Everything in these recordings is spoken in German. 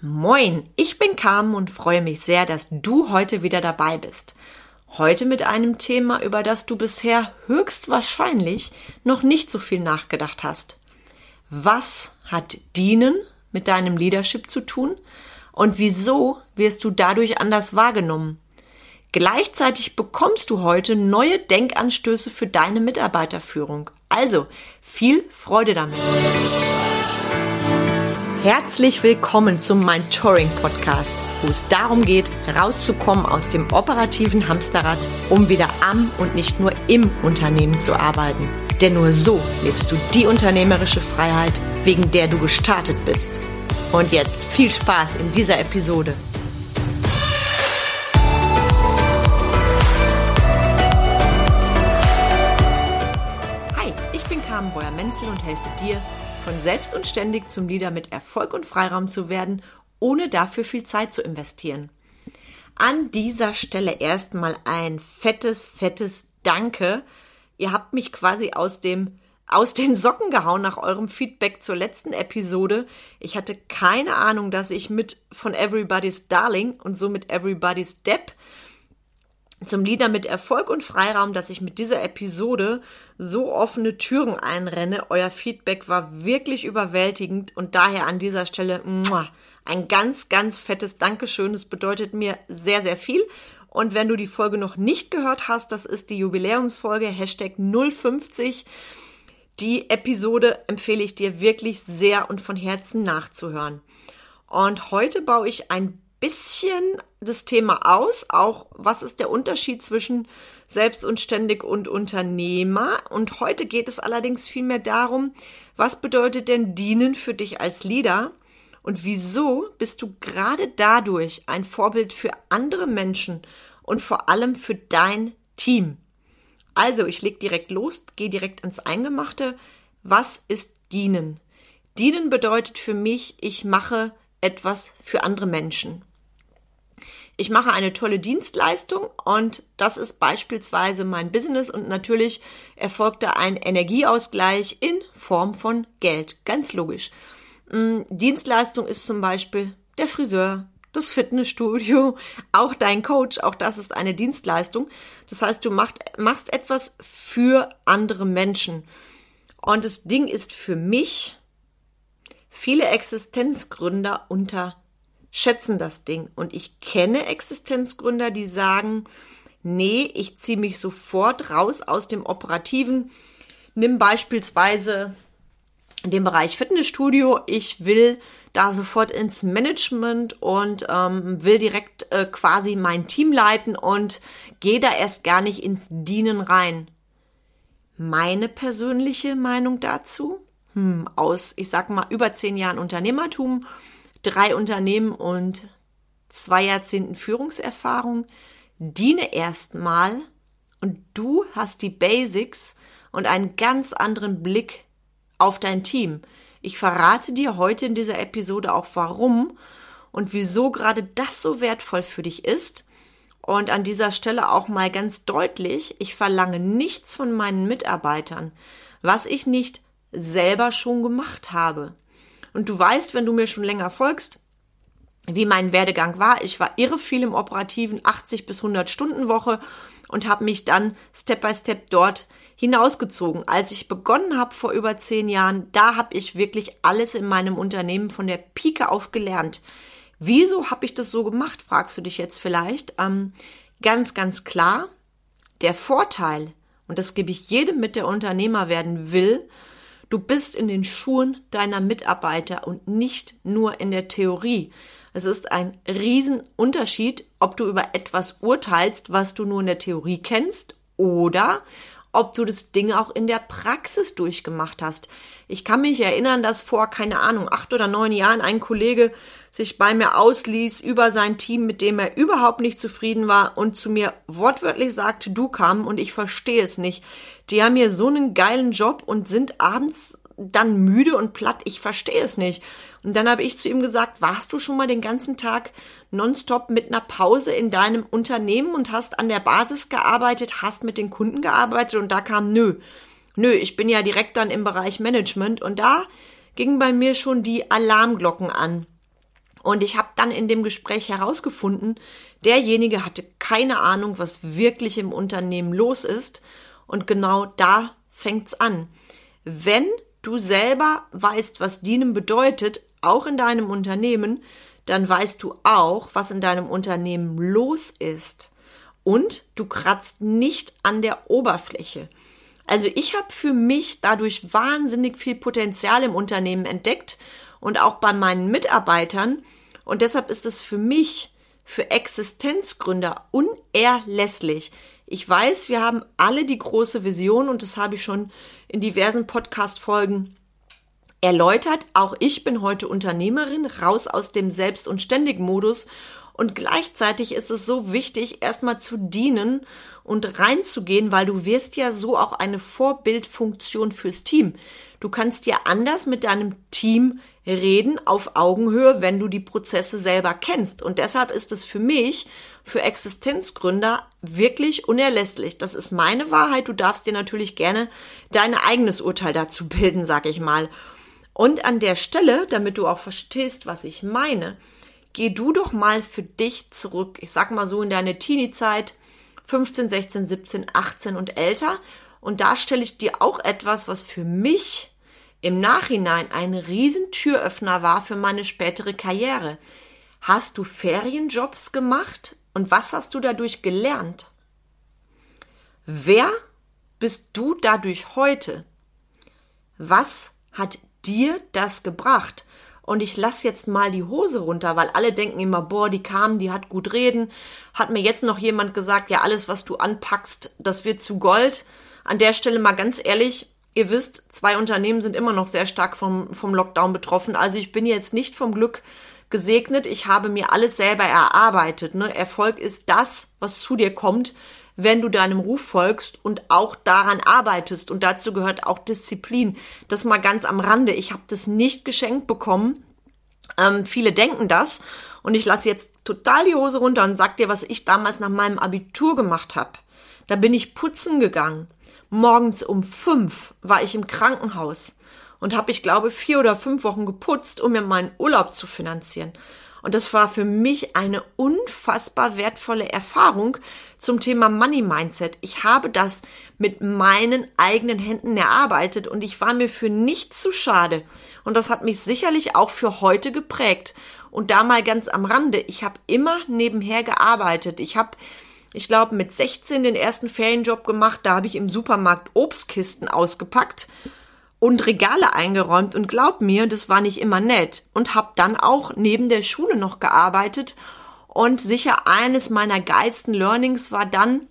Moin, ich bin Carmen und freue mich sehr, dass du heute wieder dabei bist. Heute mit einem Thema, über das du bisher höchstwahrscheinlich noch nicht so viel nachgedacht hast. Was hat Dienen mit deinem Leadership zu tun und wieso wirst du dadurch anders wahrgenommen? Gleichzeitig bekommst du heute neue Denkanstöße für deine Mitarbeiterführung. Also viel Freude damit. Herzlich willkommen zum Mentoring Podcast, wo es darum geht, rauszukommen aus dem operativen Hamsterrad, um wieder am und nicht nur im Unternehmen zu arbeiten. Denn nur so lebst du die unternehmerische Freiheit, wegen der du gestartet bist. Und jetzt viel Spaß in dieser Episode. Hi, ich bin Carmen Breuer-Menzel und helfe dir, von selbst und ständig zum Leader mit Erfolg und Freiraum zu werden, ohne dafür viel Zeit zu investieren. An dieser Stelle erstmal ein fettes, fettes Danke. Ihr habt mich quasi aus dem aus den Socken gehauen nach eurem Feedback zur letzten Episode. Ich hatte keine Ahnung, dass ich mit von Everybody's Darling und somit Everybody's Depp zum Lieder mit Erfolg und Freiraum, dass ich mit dieser Episode so offene Türen einrenne. Euer Feedback war wirklich überwältigend und daher an dieser Stelle muah, ein ganz, ganz fettes Dankeschön. Es bedeutet mir sehr, sehr viel. Und wenn du die Folge noch nicht gehört hast, das ist die Jubiläumsfolge, Hashtag 050. Die Episode empfehle ich dir wirklich sehr und von Herzen nachzuhören. Und heute baue ich ein bisschen das Thema aus, auch was ist der Unterschied zwischen selbstunständig und Unternehmer. Und heute geht es allerdings vielmehr darum, was bedeutet denn Dienen für dich als Leader und wieso bist du gerade dadurch ein Vorbild für andere Menschen und vor allem für dein Team. Also, ich leg direkt los, gehe direkt ins Eingemachte. Was ist Dienen? Dienen bedeutet für mich, ich mache etwas für andere Menschen ich mache eine tolle Dienstleistung und das ist beispielsweise mein Business und natürlich erfolgt da ein Energieausgleich in Form von Geld. Ganz logisch. Mm, Dienstleistung ist zum Beispiel der Friseur, das Fitnessstudio, auch dein Coach, auch das ist eine Dienstleistung. Das heißt, du macht, machst etwas für andere Menschen. Und das Ding ist für mich, viele Existenzgründer unter schätzen das Ding. Und ich kenne Existenzgründer, die sagen, nee, ich ziehe mich sofort raus aus dem Operativen. Nimm beispielsweise den Bereich Fitnessstudio. Ich will da sofort ins Management und ähm, will direkt äh, quasi mein Team leiten und gehe da erst gar nicht ins Dienen rein. Meine persönliche Meinung dazu? Hm, aus, ich sag mal, über zehn Jahren Unternehmertum drei Unternehmen und zwei Jahrzehnten Führungserfahrung. Diene erstmal und du hast die Basics und einen ganz anderen Blick auf dein Team. Ich verrate dir heute in dieser Episode auch warum und wieso gerade das so wertvoll für dich ist. Und an dieser Stelle auch mal ganz deutlich, ich verlange nichts von meinen Mitarbeitern, was ich nicht selber schon gemacht habe. Und du weißt, wenn du mir schon länger folgst, wie mein Werdegang war. Ich war irre viel im operativen 80 bis 100 Stunden Woche und habe mich dann Step by Step dort hinausgezogen. Als ich begonnen habe vor über zehn Jahren, da habe ich wirklich alles in meinem Unternehmen von der Pike auf gelernt. Wieso habe ich das so gemacht, fragst du dich jetzt vielleicht. Ähm, ganz, ganz klar, der Vorteil, und das gebe ich jedem mit, der Unternehmer werden will, Du bist in den Schuhen deiner Mitarbeiter und nicht nur in der Theorie. Es ist ein Riesenunterschied, ob du über etwas urteilst, was du nur in der Theorie kennst, oder ob du das Ding auch in der Praxis durchgemacht hast. Ich kann mich erinnern, dass vor, keine Ahnung, acht oder neun Jahren ein Kollege sich bei mir ausließ über sein Team, mit dem er überhaupt nicht zufrieden war und zu mir wortwörtlich sagte, du kam und ich verstehe es nicht. Die haben hier so einen geilen Job und sind abends dann müde und platt. Ich verstehe es nicht. Und dann habe ich zu ihm gesagt, warst du schon mal den ganzen Tag nonstop mit einer Pause in deinem Unternehmen und hast an der Basis gearbeitet, hast mit den Kunden gearbeitet und da kam nö nö, ich bin ja direkt dann im Bereich Management und da gingen bei mir schon die Alarmglocken an. Und ich habe dann in dem Gespräch herausgefunden, derjenige hatte keine Ahnung, was wirklich im Unternehmen los ist. Und genau da fängt's an. Wenn du selber weißt, was dienen bedeutet, auch in deinem Unternehmen, dann weißt du auch, was in deinem Unternehmen los ist. Und du kratzt nicht an der Oberfläche. Also ich habe für mich dadurch wahnsinnig viel Potenzial im Unternehmen entdeckt und auch bei meinen Mitarbeitern. Und deshalb ist es für mich, für Existenzgründer unerlässlich. Ich weiß, wir haben alle die große Vision und das habe ich schon in diversen Podcast-Folgen erläutert. Auch ich bin heute Unternehmerin, raus aus dem Selbst- und Ständig-Modus. Und gleichzeitig ist es so wichtig, erstmal zu dienen und reinzugehen, weil du wirst ja so auch eine Vorbildfunktion fürs Team. Du kannst ja anders mit deinem Team reden auf Augenhöhe, wenn du die Prozesse selber kennst. Und deshalb ist es für mich, für Existenzgründer, wirklich unerlässlich. Das ist meine Wahrheit. Du darfst dir natürlich gerne dein eigenes Urteil dazu bilden, sag ich mal. Und an der Stelle, damit du auch verstehst, was ich meine, geh du doch mal für dich zurück. Ich sag mal so in deine Teenie-Zeit, 15, 16, 17, 18 und älter. Und da stelle ich dir auch etwas, was für mich im Nachhinein ein Riesentüröffner war für meine spätere Karriere. Hast du Ferienjobs gemacht und was hast du dadurch gelernt? Wer bist du dadurch heute? Was hat dir das gebracht? Und ich lass jetzt mal die Hose runter, weil alle denken immer, boah, die kam, die hat gut reden. Hat mir jetzt noch jemand gesagt, ja, alles, was du anpackst, das wird zu Gold. An der Stelle mal ganz ehrlich, Ihr wisst, zwei Unternehmen sind immer noch sehr stark vom, vom Lockdown betroffen. Also ich bin jetzt nicht vom Glück gesegnet. Ich habe mir alles selber erarbeitet. Ne? Erfolg ist das, was zu dir kommt, wenn du deinem Ruf folgst und auch daran arbeitest. Und dazu gehört auch Disziplin. Das mal ganz am Rande. Ich habe das nicht geschenkt bekommen. Ähm, viele denken das. Und ich lasse jetzt total die Hose runter und sag dir, was ich damals nach meinem Abitur gemacht habe. Da bin ich putzen gegangen. Morgens um fünf war ich im Krankenhaus und habe ich glaube vier oder fünf Wochen geputzt, um mir meinen Urlaub zu finanzieren. Und das war für mich eine unfassbar wertvolle Erfahrung zum Thema Money Mindset. Ich habe das mit meinen eigenen Händen erarbeitet und ich war mir für nichts zu schade. Und das hat mich sicherlich auch für heute geprägt. Und da mal ganz am Rande, ich habe immer nebenher gearbeitet. Ich habe ich glaube, mit 16 den ersten Ferienjob gemacht. Da habe ich im Supermarkt Obstkisten ausgepackt und Regale eingeräumt. Und glaub mir, das war nicht immer nett. Und habe dann auch neben der Schule noch gearbeitet. Und sicher eines meiner geilsten Learnings war dann,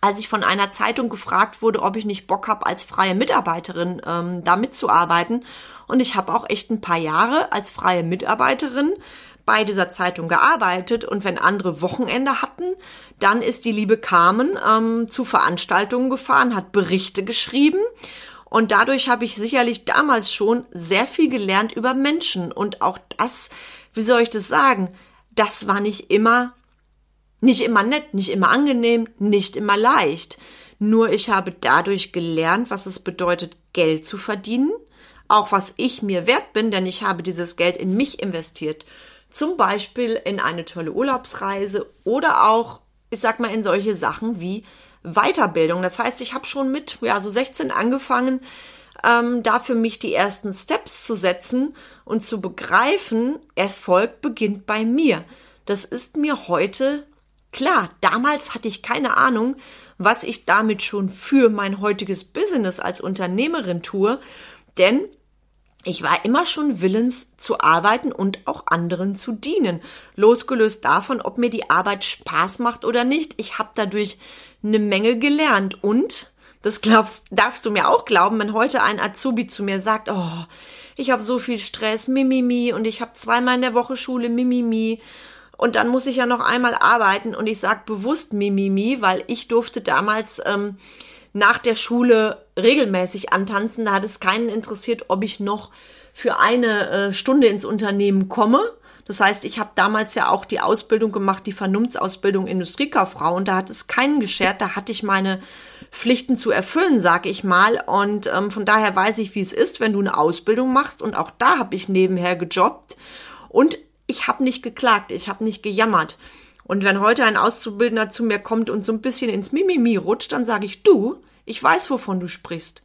als ich von einer Zeitung gefragt wurde, ob ich nicht Bock habe, als freie Mitarbeiterin ähm, da mitzuarbeiten. Und ich habe auch echt ein paar Jahre als freie Mitarbeiterin bei dieser Zeitung gearbeitet. Und wenn andere Wochenende hatten, dann ist die liebe Carmen ähm, zu Veranstaltungen gefahren, hat Berichte geschrieben und dadurch habe ich sicherlich damals schon sehr viel gelernt über Menschen und auch das, wie soll ich das sagen, das war nicht immer, nicht immer nett, nicht immer angenehm, nicht immer leicht. Nur ich habe dadurch gelernt, was es bedeutet, Geld zu verdienen, auch was ich mir wert bin, denn ich habe dieses Geld in mich investiert. Zum Beispiel in eine tolle Urlaubsreise oder auch, ich sag mal, in solche Sachen wie Weiterbildung. Das heißt, ich habe schon mit ja, so 16 angefangen, ähm, da für mich die ersten Steps zu setzen und zu begreifen, Erfolg beginnt bei mir. Das ist mir heute klar. Damals hatte ich keine Ahnung, was ich damit schon für mein heutiges Business als Unternehmerin tue, denn ich war immer schon willens zu arbeiten und auch anderen zu dienen, losgelöst davon, ob mir die Arbeit Spaß macht oder nicht. Ich habe dadurch eine Menge gelernt und das glaubst, darfst du mir auch glauben, wenn heute ein Azubi zu mir sagt, oh, ich habe so viel Stress, mimimi, und ich habe zweimal in der Woche Schule, mimimi, und dann muss ich ja noch einmal arbeiten und ich sag bewusst mimimi, weil ich durfte damals ähm, nach der Schule regelmäßig antanzen. Da hat es keinen interessiert, ob ich noch für eine äh, Stunde ins Unternehmen komme. Das heißt, ich habe damals ja auch die Ausbildung gemacht, die Vernunftsausbildung Industriekauffrau und da hat es keinen geschert, da hatte ich meine Pflichten zu erfüllen, sage ich mal. Und ähm, von daher weiß ich, wie es ist, wenn du eine Ausbildung machst und auch da habe ich nebenher gejobbt. Und ich habe nicht geklagt, ich habe nicht gejammert. Und wenn heute ein Auszubildender zu mir kommt und so ein bisschen ins Mimimi rutscht, dann sage ich, du, ich weiß, wovon du sprichst.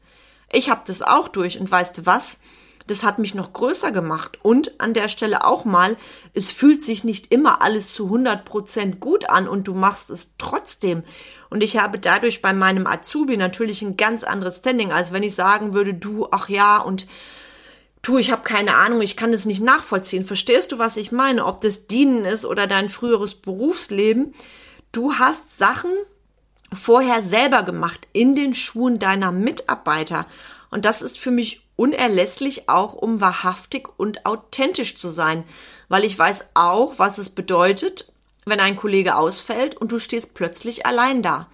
Ich habe das auch durch und weißt du was? Das hat mich noch größer gemacht. Und an der Stelle auch mal, es fühlt sich nicht immer alles zu 100 Prozent gut an und du machst es trotzdem. Und ich habe dadurch bei meinem Azubi natürlich ein ganz anderes Standing, als wenn ich sagen würde, du, ach ja, und du, ich habe keine Ahnung, ich kann es nicht nachvollziehen. Verstehst du, was ich meine? Ob das Dienen ist oder dein früheres Berufsleben. Du hast Sachen vorher selber gemacht in den Schuhen deiner Mitarbeiter. Und das ist für mich unerlässlich auch, um wahrhaftig und authentisch zu sein, weil ich weiß auch, was es bedeutet, wenn ein Kollege ausfällt und du stehst plötzlich allein da.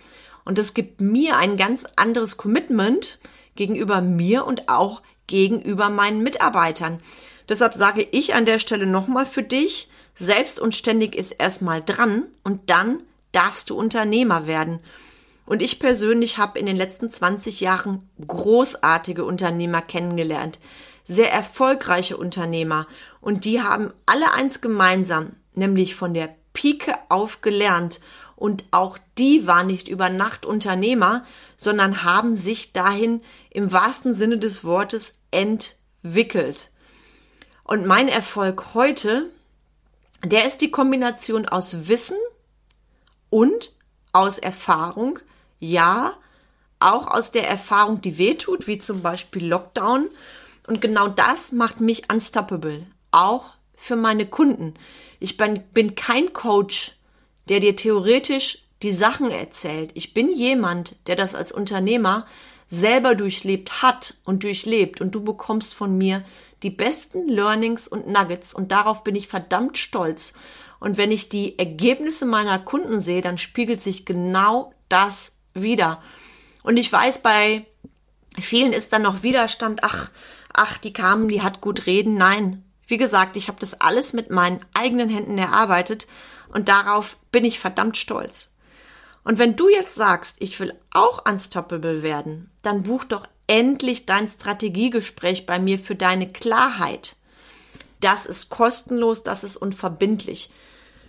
Und das gibt mir ein ganz anderes Commitment gegenüber mir und auch gegenüber meinen Mitarbeitern. Deshalb sage ich an der Stelle nochmal für dich, selbst und ständig ist erstmal dran und dann darfst du Unternehmer werden. Und ich persönlich habe in den letzten 20 Jahren großartige Unternehmer kennengelernt, sehr erfolgreiche Unternehmer. Und die haben alle eins gemeinsam, nämlich von der Pike auf gelernt. Und auch die waren nicht über Nacht Unternehmer, sondern haben sich dahin im wahrsten Sinne des Wortes entwickelt. Und mein Erfolg heute, der ist die Kombination aus Wissen und aus Erfahrung, ja, auch aus der Erfahrung, die wehtut, wie zum Beispiel Lockdown. Und genau das macht mich unstoppable, auch für meine Kunden. Ich bin, bin kein Coach, der dir theoretisch die Sachen erzählt. Ich bin jemand, der das als Unternehmer selber durchlebt hat und durchlebt. Und du bekommst von mir die besten Learnings und Nuggets. Und darauf bin ich verdammt stolz. Und wenn ich die Ergebnisse meiner Kunden sehe, dann spiegelt sich genau das wieder. Und ich weiß, bei vielen ist dann noch Widerstand, ach, ach, die kamen, die hat gut reden. Nein, wie gesagt, ich habe das alles mit meinen eigenen Händen erarbeitet und darauf bin ich verdammt stolz. Und wenn du jetzt sagst, ich will auch unstoppable werden, dann buch doch endlich dein Strategiegespräch bei mir für deine Klarheit. Das ist kostenlos, das ist unverbindlich.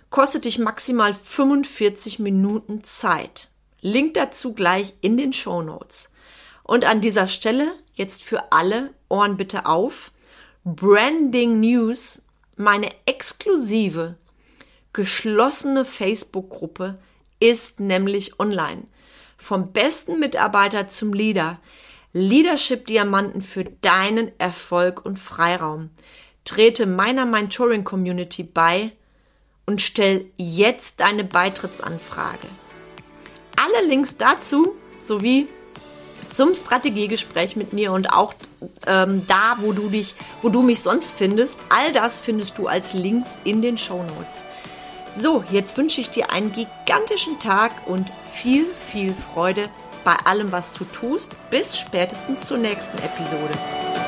Kostet dich maximal 45 Minuten Zeit. Link dazu gleich in den Show Notes. Und an dieser Stelle jetzt für alle Ohren bitte auf. Branding News, meine exklusive, geschlossene Facebook-Gruppe ist nämlich online. Vom besten Mitarbeiter zum Leader. Leadership Diamanten für deinen Erfolg und Freiraum. Trete meiner Mentoring Community bei und stell jetzt deine Beitrittsanfrage. Alle Links dazu sowie zum Strategiegespräch mit mir und auch ähm, da, wo du dich, wo du mich sonst findest, all das findest du als Links in den Show Notes. So, jetzt wünsche ich dir einen gigantischen Tag und viel, viel Freude bei allem, was du tust. Bis spätestens zur nächsten Episode.